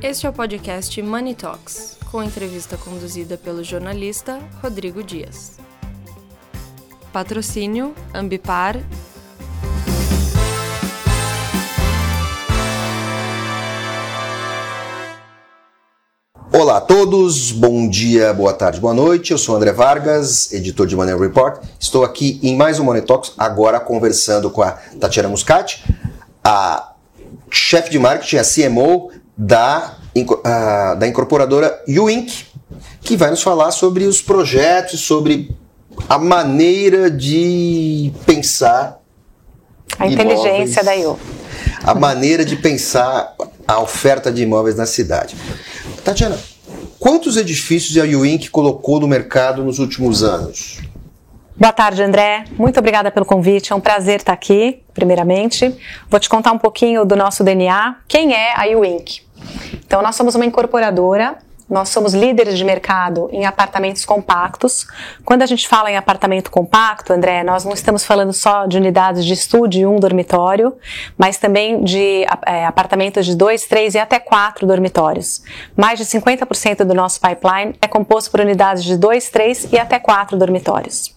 Este é o podcast Money Talks, com entrevista conduzida pelo jornalista Rodrigo Dias. Patrocínio Ambipar. Olá a todos, bom dia, boa tarde, boa noite. Eu sou André Vargas, editor de Money Report. Estou aqui em mais um Money Talks, agora conversando com a Tatiana Muscati, a chefe de marketing, a CMO da, a, da incorporadora Uink, que vai nos falar sobre os projetos, sobre a maneira de pensar. A inteligência imóveis, da U. A maneira de pensar a oferta de imóveis na cidade. Tatiana, quantos edifícios a Uink colocou no mercado nos últimos anos? Boa tarde, André. Muito obrigada pelo convite. É um prazer estar aqui, primeiramente. Vou te contar um pouquinho do nosso DNA. Quem é a Uink? Então, nós somos uma incorporadora nós somos líderes de mercado em apartamentos compactos. Quando a gente fala em apartamento compacto, André, nós não estamos falando só de unidades de estúdio e um dormitório, mas também de é, apartamentos de dois, três e até quatro dormitórios. Mais de 50% do nosso pipeline é composto por unidades de dois, três e até quatro dormitórios.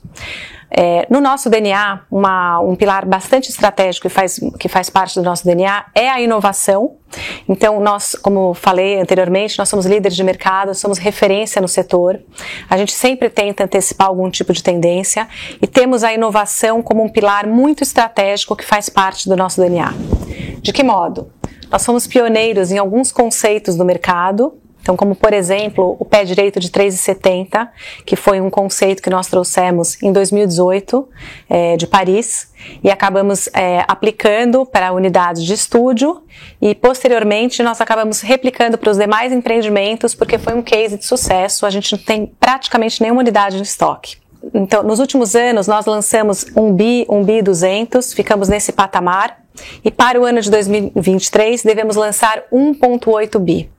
É, no nosso DNA, uma, um pilar bastante estratégico que faz, que faz parte do nosso DNA é a inovação. Então, nós, como falei anteriormente, nós somos líderes de mercado, somos referência no setor. A gente sempre tenta antecipar algum tipo de tendência e temos a inovação como um pilar muito estratégico que faz parte do nosso DNA. De que modo? Nós somos pioneiros em alguns conceitos do mercado então, como por exemplo, o pé direito de 3,70, que foi um conceito que nós trouxemos em 2018 é, de Paris e acabamos é, aplicando para unidades de estúdio e posteriormente nós acabamos replicando para os demais empreendimentos porque foi um case de sucesso. A gente não tem praticamente nenhuma unidade em estoque. Então, nos últimos anos, nós lançamos um BI, um BI 200, ficamos nesse patamar, e para o ano de 2023 devemos lançar 1.8 BI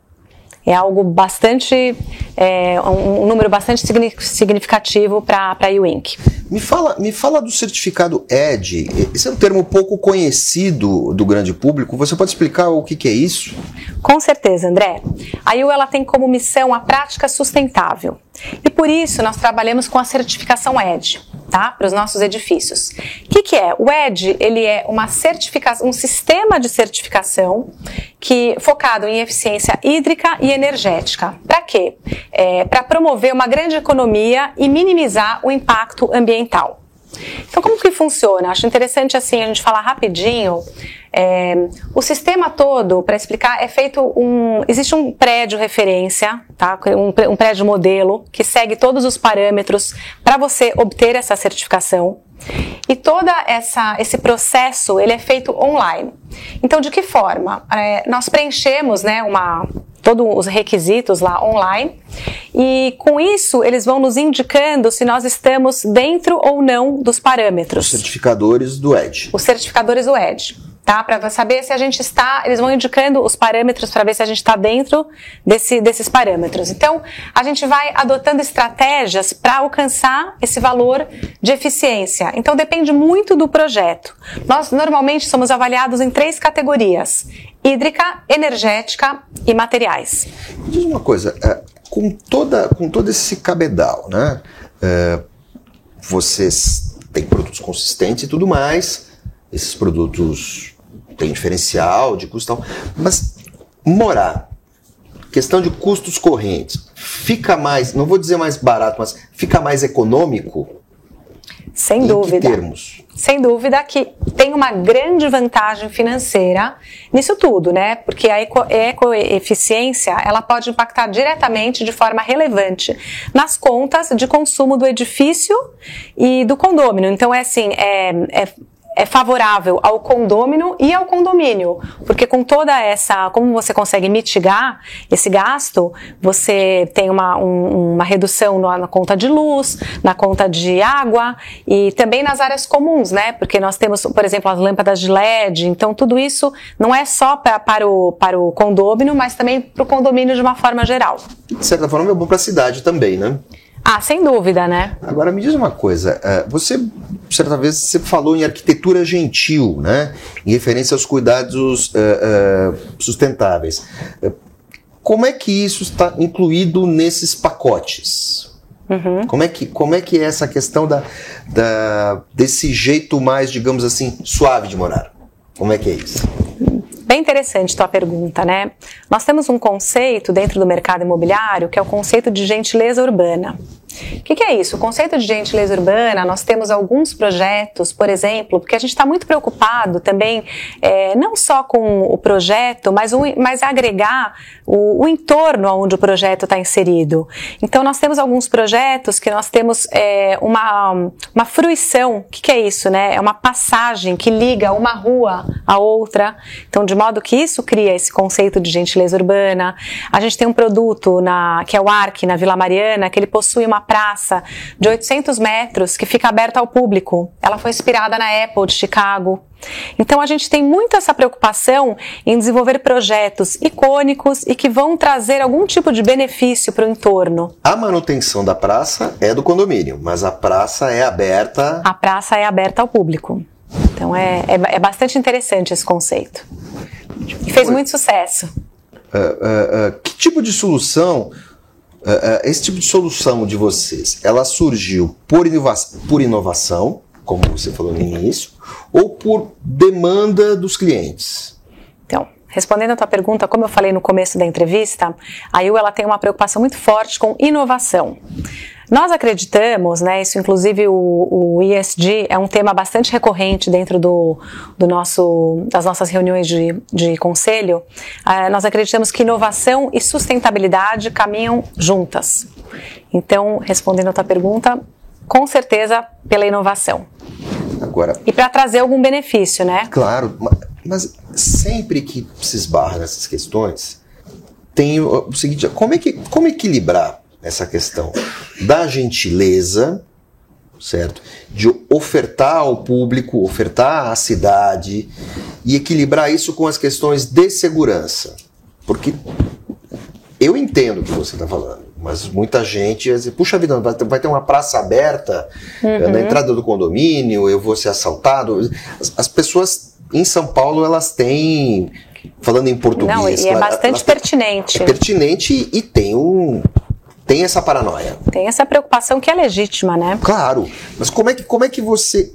é algo bastante, é, um, um, número bastante significativo para a Uink. Me fala, me fala do certificado ED. Esse é um termo pouco conhecido do grande público. Você pode explicar o que, que é isso? Com certeza, André. A IU ela tem como missão a prática sustentável. E por isso nós trabalhamos com a certificação ED, tá? Para os nossos edifícios. O que, que é? O ED ele é uma certificação, um sistema de certificação que focado em eficiência hídrica e energética. Para quê? É, Para promover uma grande economia e minimizar o impacto ambiental. Então, como que funciona? Acho interessante assim a gente falar rapidinho. É, o sistema todo, para explicar, é feito um. Existe um prédio referência, tá? Um, um prédio modelo que segue todos os parâmetros para você obter essa certificação. E todo esse processo ele é feito online. Então, de que forma? É, nós preenchemos né, uma, todos os requisitos lá online e com isso eles vão nos indicando se nós estamos dentro ou não dos parâmetros. Os certificadores do ED. Os certificadores do ED tá? Para saber se a gente está, eles vão indicando os parâmetros para ver se a gente está dentro desse, desses parâmetros. Então, a gente vai adotando estratégias para alcançar esse valor de eficiência. Então, depende muito do projeto. Nós normalmente somos avaliados em três categorias: hídrica, energética e materiais. Diz uma coisa, é, com toda, com todo esse cabedal, né? É, vocês têm produtos consistentes e tudo mais. Esses produtos tem diferencial de custo tal, mas morar, questão de custos correntes, fica mais, não vou dizer mais barato, mas fica mais econômico? Sem em dúvida. Que termos? Sem dúvida que tem uma grande vantagem financeira nisso tudo, né? Porque a eco, ecoeficiência ela pode impactar diretamente, de forma relevante, nas contas de consumo do edifício e do condômino. Então é assim, é, é é favorável ao condômino e ao condomínio, porque com toda essa, como você consegue mitigar esse gasto, você tem uma, um, uma redução na, na, conta de luz, na conta de água e também nas áreas comuns, né? Porque nós temos, por exemplo, as lâmpadas de LED, então tudo isso não é só pra, para, o, para o condômino, mas também para o condomínio de uma forma geral. De certa forma é bom para a cidade também, né? Ah, sem dúvida, né? Agora me diz uma coisa, é, você certa vez você falou em arquitetura gentil, né? Em referência aos cuidados uh, uh, sustentáveis. como é que isso está incluído nesses pacotes? Uhum. Como, é que, como é que é essa questão da, da, desse jeito mais, digamos assim, suave de morar? Como é que é isso? Bem interessante tua pergunta, né? Nós temos um conceito dentro do mercado imobiliário que é o conceito de gentileza urbana. O que, que, é isso? O conceito de gentileza urbana, nós temos alguns projetos, por exemplo, porque a gente está muito preocupado também, é, não só com o projeto, mas, o, mas agregar o, o entorno onde o projeto está inserido. Então, nós temos alguns projetos que nós temos é, uma, uma fruição. O que, que é isso? Né? É uma passagem que liga uma rua a outra. Então, de modo que isso cria esse conceito de gentileza urbana. A gente tem um produto na, que é o ARC, na Vila Mariana, que ele possui uma praça de 800 metros que fica aberta ao público. Ela foi inspirada na Apple de Chicago. Então a gente tem muito essa preocupação em desenvolver projetos icônicos e que vão trazer algum tipo de benefício para o entorno. A manutenção da praça é do condomínio, mas a praça é aberta. A praça é aberta ao público. Então é, é, é bastante interessante esse conceito. E fez muito sucesso. Uh, uh, uh, que tipo de solução esse tipo de solução de vocês, ela surgiu por, inova por inovação, como você falou no início, ou por demanda dos clientes? Então, respondendo a tua pergunta, como eu falei no começo da entrevista, a IU ela tem uma preocupação muito forte com inovação. Nós acreditamos, né, isso inclusive o, o ESG é um tema bastante recorrente dentro do, do nosso, das nossas reuniões de, de conselho, uh, nós acreditamos que inovação e sustentabilidade caminham juntas. Então, respondendo a tua pergunta, com certeza pela inovação. Agora, e para trazer algum benefício, né? Claro, mas sempre que se esbarra nessas questões, tem o seguinte, como, é que, como equilibrar essa questão da gentileza, certo? De ofertar ao público, ofertar à cidade e equilibrar isso com as questões de segurança. Porque eu entendo o que você está falando, mas muita gente vai dizer, puxa vida, vai ter uma praça aberta uhum. na entrada do condomínio, eu vou ser assaltado. As, as pessoas em São Paulo, elas têm falando em português. Não, e é bastante pertinente. É pertinente e tem um, tem essa paranoia. Tem essa preocupação que é legítima, né? Claro. Mas como é que, como é que você.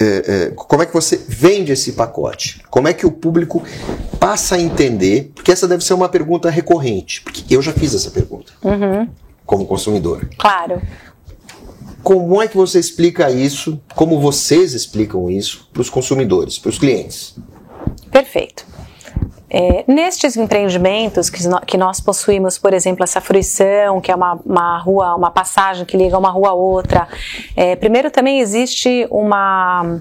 É, é, como é que você vende esse pacote? Como é que o público passa a entender? Porque essa deve ser uma pergunta recorrente. Porque eu já fiz essa pergunta. Uhum. Como consumidor. Claro. Como é que você explica isso? Como vocês explicam isso para os consumidores, para os clientes? Perfeito. É, nestes empreendimentos que, que, nós possuímos, por exemplo, essa fruição, que é uma, uma rua, uma passagem que liga uma rua a outra, é, primeiro também existe uma.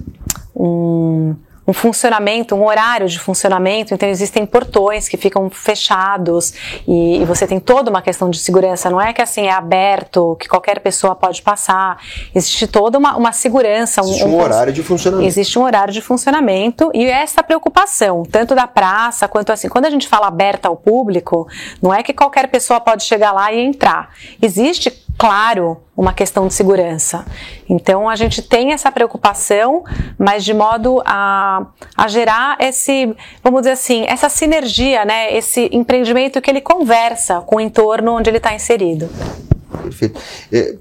Um, um funcionamento, um horário de funcionamento, então existem portões que ficam fechados e, e, você tem toda uma questão de segurança, não é que assim é aberto, que qualquer pessoa pode passar, existe toda uma, uma segurança. Existe um, um, horário de funcionamento. Existe um horário de funcionamento e essa preocupação, tanto da praça quanto assim, quando a gente fala aberta ao público, não é que qualquer pessoa pode chegar lá e entrar. Existe claro uma questão de segurança. Então a gente tem essa preocupação, mas de modo a, a gerar esse, vamos dizer assim, essa sinergia, né? Esse empreendimento que ele conversa com o entorno onde ele está inserido. Perfeito. É,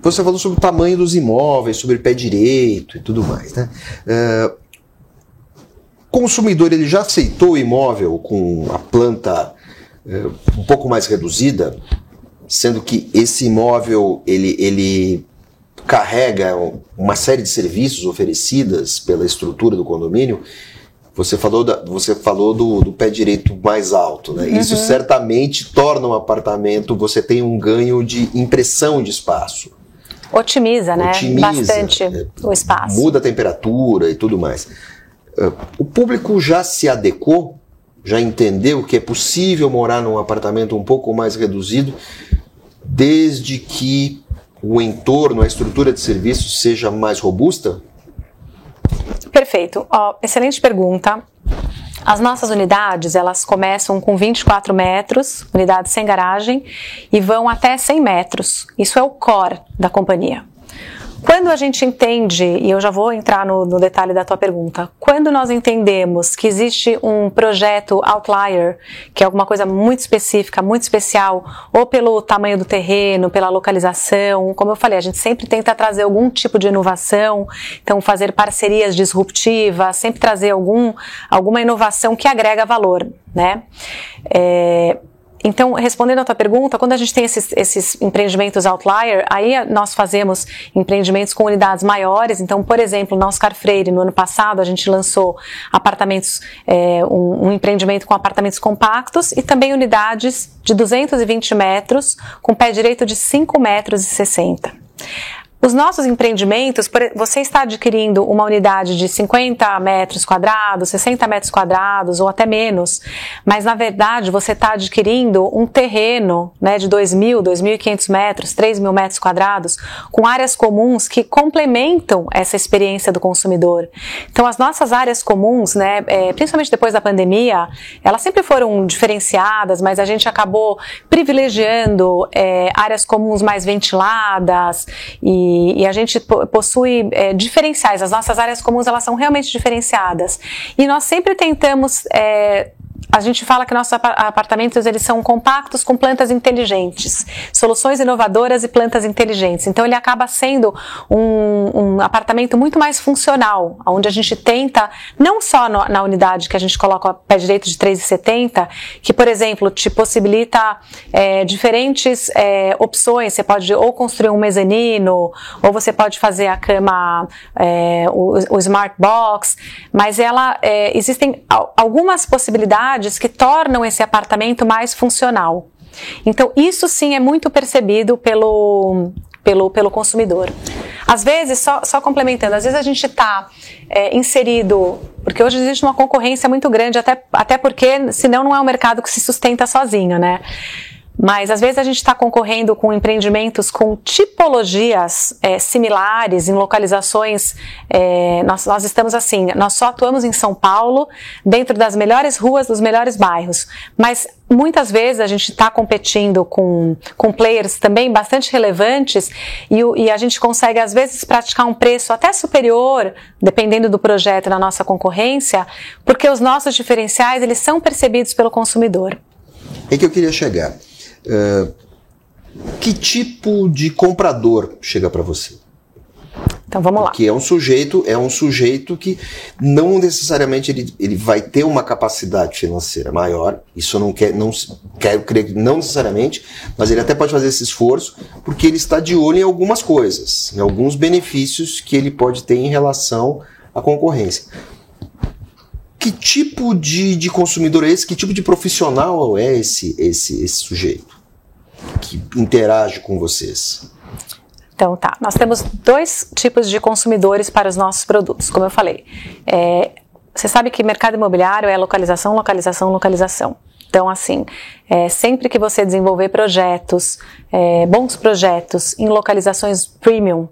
você falou sobre o tamanho dos imóveis, sobre pé direito e tudo mais, né? É, consumidor ele já aceitou o imóvel com a planta é, um pouco mais reduzida? Sendo que esse imóvel ele, ele carrega uma série de serviços oferecidas pela estrutura do condomínio. Você falou, da, você falou do, do pé direito mais alto, né? Uhum. Isso certamente torna um apartamento, você tem um ganho de impressão de espaço. Otimiza, né? Otimiza, Bastante é, o espaço. Muda a temperatura e tudo mais. Uh, o público já se adequou, já entendeu que é possível morar num apartamento um pouco mais reduzido desde que o entorno, a estrutura de serviços seja mais robusta? Perfeito. Oh, excelente pergunta. As nossas unidades, elas começam com 24 metros, unidades sem garagem, e vão até 100 metros. Isso é o core da companhia. Quando a gente entende, e eu já vou entrar no, no, detalhe da tua pergunta, quando nós entendemos que existe um projeto outlier, que é alguma coisa muito específica, muito especial, ou pelo tamanho do terreno, pela localização, como eu falei, a gente sempre tenta trazer algum tipo de inovação, então fazer parcerias disruptivas, sempre trazer algum, alguma inovação que agrega valor, né? É, então, respondendo a tua pergunta, quando a gente tem esses, esses, empreendimentos outlier, aí nós fazemos empreendimentos com unidades maiores. Então, por exemplo, na Oscar Freire, no ano passado, a gente lançou apartamentos, é, um, um, empreendimento com apartamentos compactos e também unidades de 220 metros, com pé direito de 5 metros e 60. Os nossos empreendimentos, você está adquirindo uma unidade de 50 metros quadrados, 60 metros quadrados ou até menos, mas na verdade você está adquirindo um terreno né, de 2.000, 2.500 metros, 3.000 metros quadrados, com áreas comuns que complementam essa experiência do consumidor. Então as nossas áreas comuns, né, é, principalmente depois da pandemia, elas sempre foram diferenciadas, mas a gente acabou privilegiando é, áreas comuns mais ventiladas e e, a gente possui é, diferenciais. As nossas áreas comuns elas são realmente diferenciadas. E nós sempre tentamos é, a gente fala que nossos apartamentos eles são compactos com plantas inteligentes, soluções inovadoras e plantas inteligentes. Então ele acaba sendo um, um apartamento muito mais funcional, onde a gente tenta não só no, na unidade que a gente coloca o pé direito de 3,70, que por exemplo te possibilita é, diferentes é, opções. Você pode ou construir um mezanino, ou você pode fazer a cama, é, o, o, smart box, mas ela é, existem algumas possibilidades que tornam esse apartamento mais funcional. Então, isso sim é muito percebido pelo, pelo, pelo consumidor. Às vezes, só, só complementando, às vezes a gente está é, inserido, porque hoje existe uma concorrência muito grande, até, até porque senão não é um mercado que se sustenta sozinho, né? Mas às vezes a gente está concorrendo com empreendimentos com tipologias é, similares, em localizações. É, nós, nós estamos assim, nós só atuamos em São Paulo, dentro das melhores ruas, dos melhores bairros. Mas muitas vezes a gente está competindo com, com players também bastante relevantes e, e, a gente consegue, às vezes, praticar um preço até superior, dependendo do projeto na nossa concorrência, porque os nossos diferenciais eles são percebidos pelo consumidor. É que eu queria chegar. Uh, que tipo de comprador chega para você? Então vamos lá. Que é um sujeito, é um sujeito que não necessariamente ele, ele vai ter uma capacidade financeira maior. Isso eu não quer, não quero crer que não necessariamente, mas ele até pode fazer esse esforço porque ele está de olho em algumas coisas, em alguns benefícios que ele pode ter em relação à concorrência. Que tipo de, de consumidor é esse? Que tipo de profissional é esse, esse, esse sujeito que interage com vocês? Então tá, nós temos dois tipos de consumidores para os nossos produtos, como eu falei. É, você sabe que mercado imobiliário é localização, localização, localização. Então, assim, é, sempre que você desenvolver projetos, é, bons projetos em localizações premium,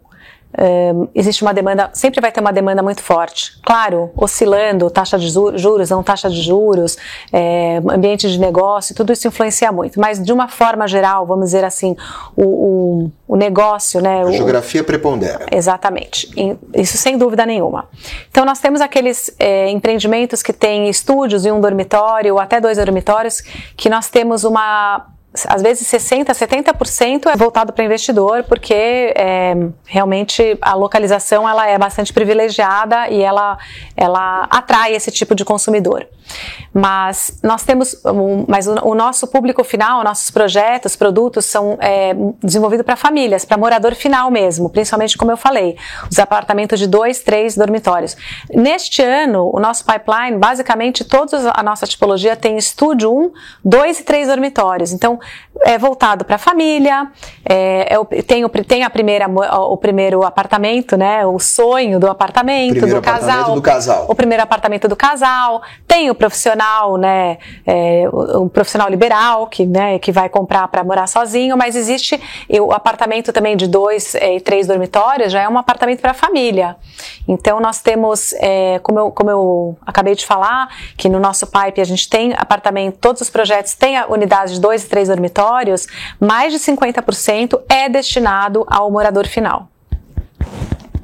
um, existe uma demanda, sempre vai ter uma demanda muito forte. Claro, oscilando, taxa de juros, não taxa de juros, é, ambiente de negócio, tudo isso influencia muito. Mas de uma forma geral, vamos dizer assim, o, o, o negócio, né? A o, geografia prepondera. Exatamente, isso sem dúvida nenhuma. Então nós temos aqueles é, empreendimentos que têm estúdios e um dormitório, ou até dois dormitórios, que nós temos uma às vezes 60%, 70% é voltado para investidor, porque é, realmente a localização ela é bastante privilegiada e ela, ela atrai esse tipo de consumidor. Mas nós temos, um, mas o, nosso público final, nossos projetos, produtos são é, desenvolvidos para famílias, para morador final mesmo, principalmente como eu falei, os apartamentos de dois, três dormitórios. Neste ano, o nosso pipeline, basicamente, toda a nossa tipologia tem estúdio 1, 2 e 3 dormitórios. Então, é voltado para a família, é, é, tem, o, tem a primeira, o primeiro apartamento, né? O sonho do apartamento, primeiro do apartamento casal. do casal. O primeiro apartamento do casal. Tem o profissional, né? É, o, o, profissional liberal que, né, que vai comprar para morar sozinho, mas existe o apartamento também de dois é, e três dormitórios, já é um apartamento para família. Então nós temos, é, como, eu, como eu acabei de falar, que no nosso pipe a gente tem apartamento, todos os projetos têm a unidade de dois e três dormitórios, mais de 50% é destinado ao morador final.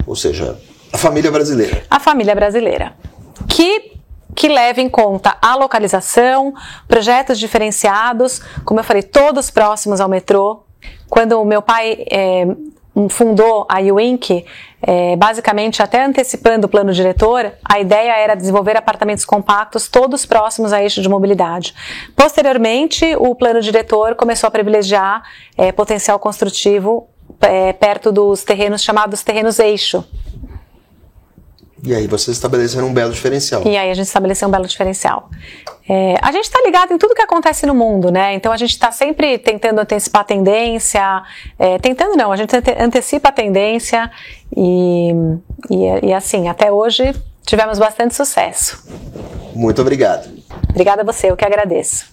Ou seja, a família brasileira. A família brasileira. Que que leva em conta a localização, projetos diferenciados, como eu falei, todos próximos ao metrô. Quando o meu pai é, fundou a UINC, é, basicamente até antecipando o plano diretor, a ideia era desenvolver apartamentos compactos todos próximos a eixo de mobilidade. Posteriormente, o plano diretor começou a privilegiar é, potencial construtivo é, perto dos terrenos chamados terrenos eixo, e aí vocês estabeleceram um belo diferencial. E aí a gente estabeleceu um belo diferencial. É, a gente está ligado em tudo que acontece no mundo, né? Então a gente está sempre tentando antecipar a tendência, é, tentando não, a gente antecipa a tendência e, e, e assim, até hoje tivemos bastante sucesso. Muito obrigado. Obrigada a você, eu que agradeço.